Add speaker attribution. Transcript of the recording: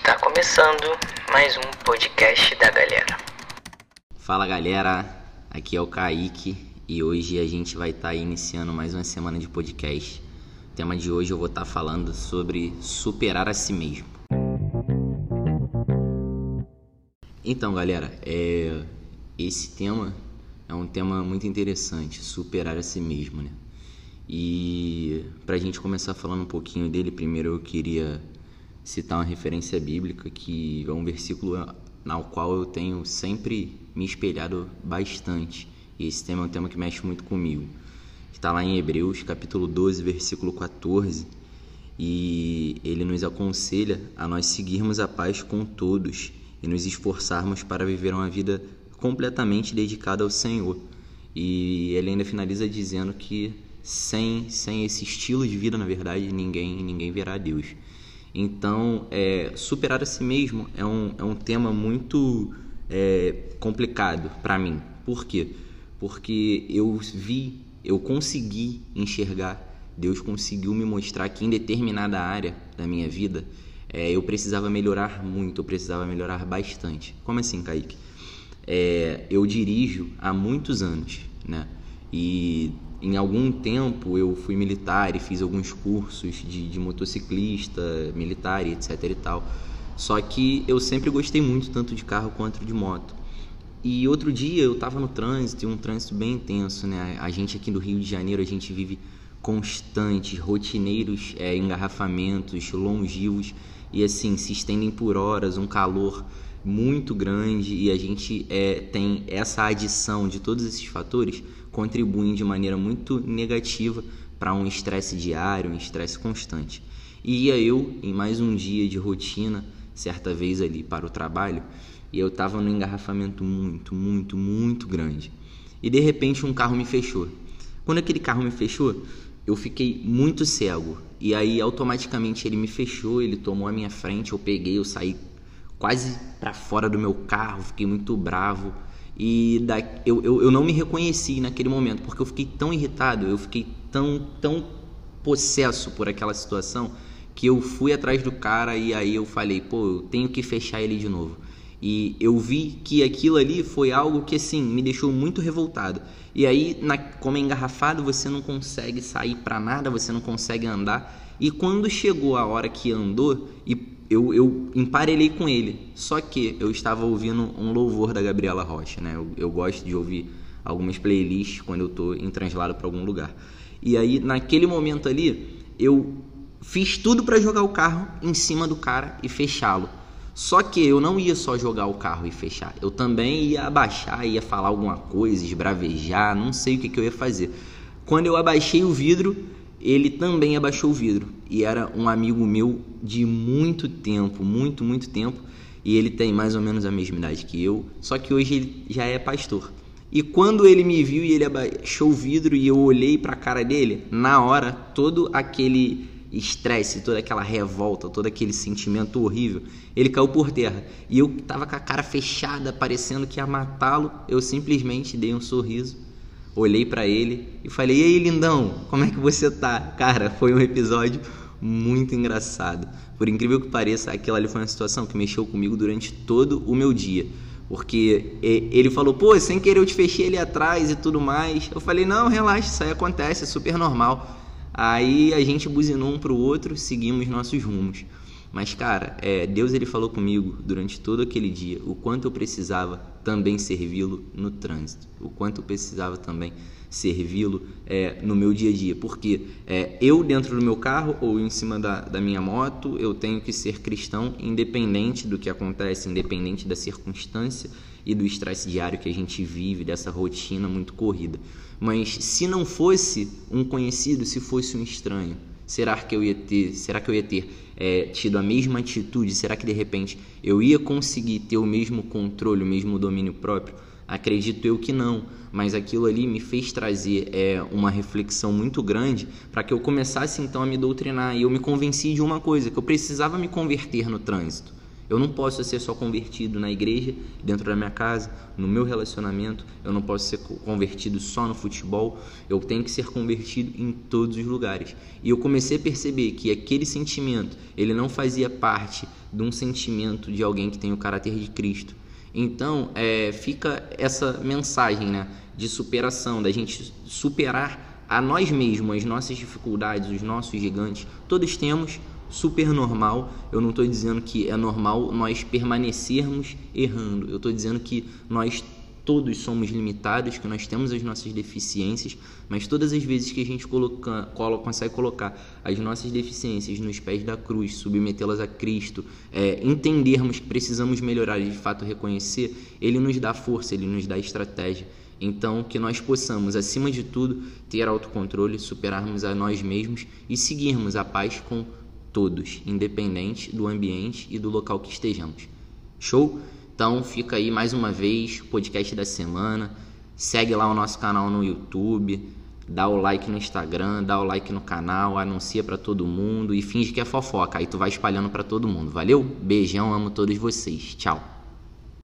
Speaker 1: Está começando mais um podcast da galera.
Speaker 2: Fala galera, aqui é o Kaique e hoje a gente vai estar tá iniciando mais uma semana de podcast. O tema de hoje eu vou estar tá falando sobre superar a si mesmo. Então galera, é... esse tema é um tema muito interessante, superar a si mesmo, né? E para a gente começar falando um pouquinho dele, primeiro eu queria citar uma referência bíblica que é um versículo ao qual eu tenho sempre me espelhado bastante. E esse tema é um tema que mexe muito comigo. Está lá em Hebreus, capítulo 12, versículo 14. E ele nos aconselha a nós seguirmos a paz com todos e nos esforçarmos para viver uma vida completamente dedicada ao Senhor. E ele ainda finaliza dizendo que sem, sem esse estilo de vida, na verdade, ninguém, ninguém verá Deus. Então, é, superar a si mesmo é um, é um tema muito é, complicado para mim. Por quê? Porque eu vi, eu consegui enxergar, Deus conseguiu me mostrar que em determinada área da minha vida é, eu precisava melhorar muito, eu precisava melhorar bastante. Como assim, Kaique? É, eu dirijo há muitos anos, né? E em algum tempo eu fui militar e fiz alguns cursos de, de motociclista, militar e etc e tal. Só que eu sempre gostei muito tanto de carro quanto de moto. E outro dia eu estava no trânsito, e um trânsito bem intenso, né? A gente aqui do Rio de Janeiro, a gente vive constantes, rotineiros é, engarrafamentos longivos e assim se estendem por horas, um calor muito grande e a gente é, tem essa adição de todos esses fatores contribuem de maneira muito negativa para um estresse diário, um estresse constante. E ia eu em mais um dia de rotina, certa vez ali para o trabalho, e eu estava num engarrafamento muito, muito, muito grande. E de repente um carro me fechou. Quando aquele carro me fechou, eu fiquei muito cego. E aí automaticamente ele me fechou, ele tomou a minha frente, eu peguei, eu saí quase para fora do meu carro, fiquei muito bravo. E da, eu, eu, eu não me reconheci naquele momento, porque eu fiquei tão irritado, eu fiquei tão, tão possesso por aquela situação, que eu fui atrás do cara e aí eu falei, pô, eu tenho que fechar ele de novo. E eu vi que aquilo ali foi algo que, assim, me deixou muito revoltado. E aí, na, como é engarrafado, você não consegue sair para nada, você não consegue andar. E quando chegou a hora que andou e eu, eu emparelhei com ele. Só que eu estava ouvindo um louvor da Gabriela Rocha, né? Eu, eu gosto de ouvir algumas playlists quando eu estou em translado para algum lugar. E aí, naquele momento ali, eu fiz tudo para jogar o carro em cima do cara e fechá-lo. Só que eu não ia só jogar o carro e fechar. Eu também ia abaixar, ia falar alguma coisa, esbravejar, não sei o que, que eu ia fazer. Quando eu abaixei o vidro, ele também abaixou o vidro e era um amigo meu de muito tempo, muito, muito tempo. E ele tem mais ou menos a mesma idade que eu, só que hoje ele já é pastor. E quando ele me viu e ele abaixou o vidro e eu olhei para a cara dele, na hora, todo aquele estresse, toda aquela revolta, todo aquele sentimento horrível, ele caiu por terra. E eu tava com a cara fechada, parecendo que ia matá-lo. Eu simplesmente dei um sorriso olhei para ele e falei: "E aí, lindão, como é que você tá?". Cara, foi um episódio muito engraçado. Por incrível que pareça, aquela ali foi uma situação que mexeu comigo durante todo o meu dia. Porque ele falou, pô, sem querer eu te fechei ali atrás e tudo mais. Eu falei, não, relaxa, isso aí acontece, é super normal. Aí a gente buzinou um pro outro, seguimos nossos rumos. Mas, cara, é, Deus ele falou comigo durante todo aquele dia o quanto eu precisava também servi-lo no trânsito, o quanto eu precisava também servi-lo é, no meu dia a dia. Porque é, eu, dentro do meu carro ou em cima da, da minha moto, eu tenho que ser cristão independente do que acontece, independente da circunstância e do estresse diário que a gente vive, dessa rotina muito corrida. Mas se não fosse um conhecido, se fosse um estranho, será que eu ia ter, será que eu ia ter é, tido a mesma atitude? Será que de repente eu ia conseguir ter o mesmo controle, o mesmo domínio próprio? Acredito eu que não, mas aquilo ali me fez trazer é, uma reflexão muito grande para que eu começasse então a me doutrinar e eu me convenci de uma coisa, que eu precisava me converter no trânsito. Eu não posso ser só convertido na igreja, dentro da minha casa, no meu relacionamento. Eu não posso ser convertido só no futebol. Eu tenho que ser convertido em todos os lugares. E eu comecei a perceber que aquele sentimento, ele não fazia parte de um sentimento de alguém que tem o caráter de Cristo. Então, é, fica essa mensagem né, de superação, da gente superar a nós mesmos, as nossas dificuldades, os nossos gigantes. Todos temos, super normal. Eu não estou dizendo que é normal nós permanecermos errando. Eu estou dizendo que nós todos somos limitados, que nós temos as nossas deficiências, mas todas as vezes que a gente coloca, coloca, consegue colocar as nossas deficiências nos pés da cruz, submetê-las a Cristo, é, entendermos que precisamos melhorar e de fato reconhecer, Ele nos dá força, Ele nos dá estratégia. Então, que nós possamos, acima de tudo, ter autocontrole, superarmos a nós mesmos e seguirmos a paz com todos, independente do ambiente e do local que estejamos. Show? Então fica aí mais uma vez, podcast da semana. Segue lá o nosso canal no YouTube, dá o like no Instagram, dá o like no canal, anuncia para todo mundo e finge que é fofoca. Aí tu vai espalhando para todo mundo. Valeu? Beijão, amo todos vocês. Tchau.